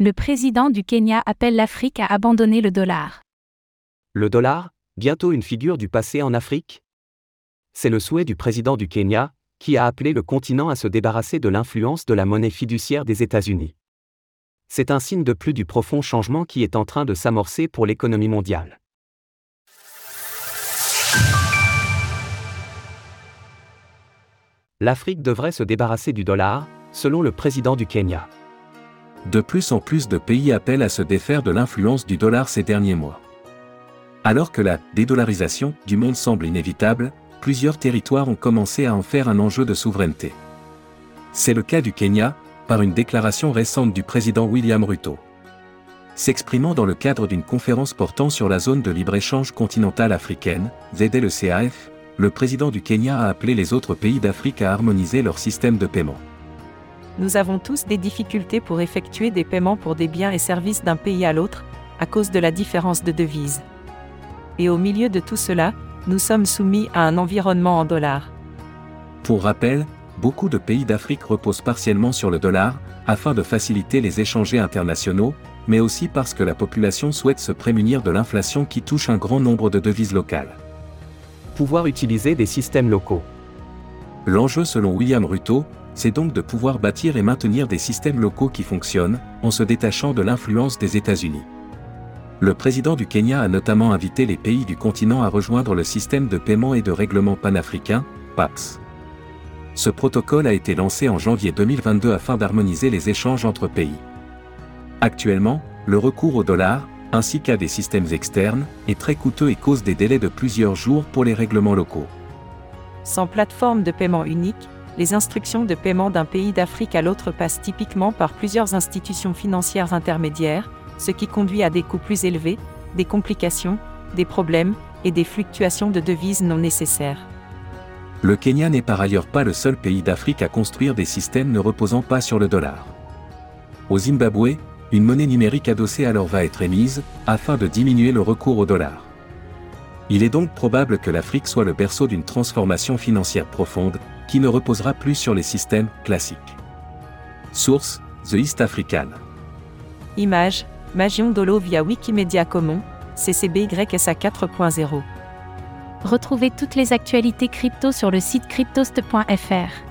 Le président du Kenya appelle l'Afrique à abandonner le dollar. Le dollar, bientôt une figure du passé en Afrique? C'est le souhait du président du Kenya, qui a appelé le continent à se débarrasser de l'influence de la monnaie fiduciaire des États-Unis. C'est un signe de plus du profond changement qui est en train de s'amorcer pour l'économie mondiale. L'Afrique devrait se débarrasser du dollar, selon le président du Kenya. De plus en plus de pays appellent à se défaire de l'influence du dollar ces derniers mois. Alors que la dédollarisation du monde semble inévitable, plusieurs territoires ont commencé à en faire un enjeu de souveraineté. C'est le cas du Kenya, par une déclaration récente du président William Ruto. S'exprimant dans le cadre d'une conférence portant sur la zone de libre-échange continentale africaine, ZLECAF, le président du Kenya a appelé les autres pays d'Afrique à harmoniser leur système de paiement. Nous avons tous des difficultés pour effectuer des paiements pour des biens et services d'un pays à l'autre, à cause de la différence de devise. Et au milieu de tout cela, nous sommes soumis à un environnement en dollars. Pour rappel, beaucoup de pays d'Afrique reposent partiellement sur le dollar, afin de faciliter les échanges internationaux, mais aussi parce que la population souhaite se prémunir de l'inflation qui touche un grand nombre de devises locales. Pouvoir utiliser des systèmes locaux. L'enjeu selon William Ruto, c'est donc de pouvoir bâtir et maintenir des systèmes locaux qui fonctionnent, en se détachant de l'influence des États-Unis. Le président du Kenya a notamment invité les pays du continent à rejoindre le système de paiement et de règlement panafricain, PAPS. Ce protocole a été lancé en janvier 2022 afin d'harmoniser les échanges entre pays. Actuellement, le recours au dollar, ainsi qu'à des systèmes externes, est très coûteux et cause des délais de plusieurs jours pour les règlements locaux. Sans plateforme de paiement unique, les instructions de paiement d'un pays d'Afrique à l'autre passent typiquement par plusieurs institutions financières intermédiaires, ce qui conduit à des coûts plus élevés, des complications, des problèmes, et des fluctuations de devises non nécessaires. Le Kenya n'est par ailleurs pas le seul pays d'Afrique à construire des systèmes ne reposant pas sur le dollar. Au Zimbabwe, une monnaie numérique adossée alors va être émise, afin de diminuer le recours au dollar. Il est donc probable que l'Afrique soit le berceau d'une transformation financière profonde, qui ne reposera plus sur les systèmes classiques. Source The East African. Image Magion Dolo via Wikimedia Commons, CCBYSA 4.0. Retrouvez toutes les actualités crypto sur le site cryptost.fr.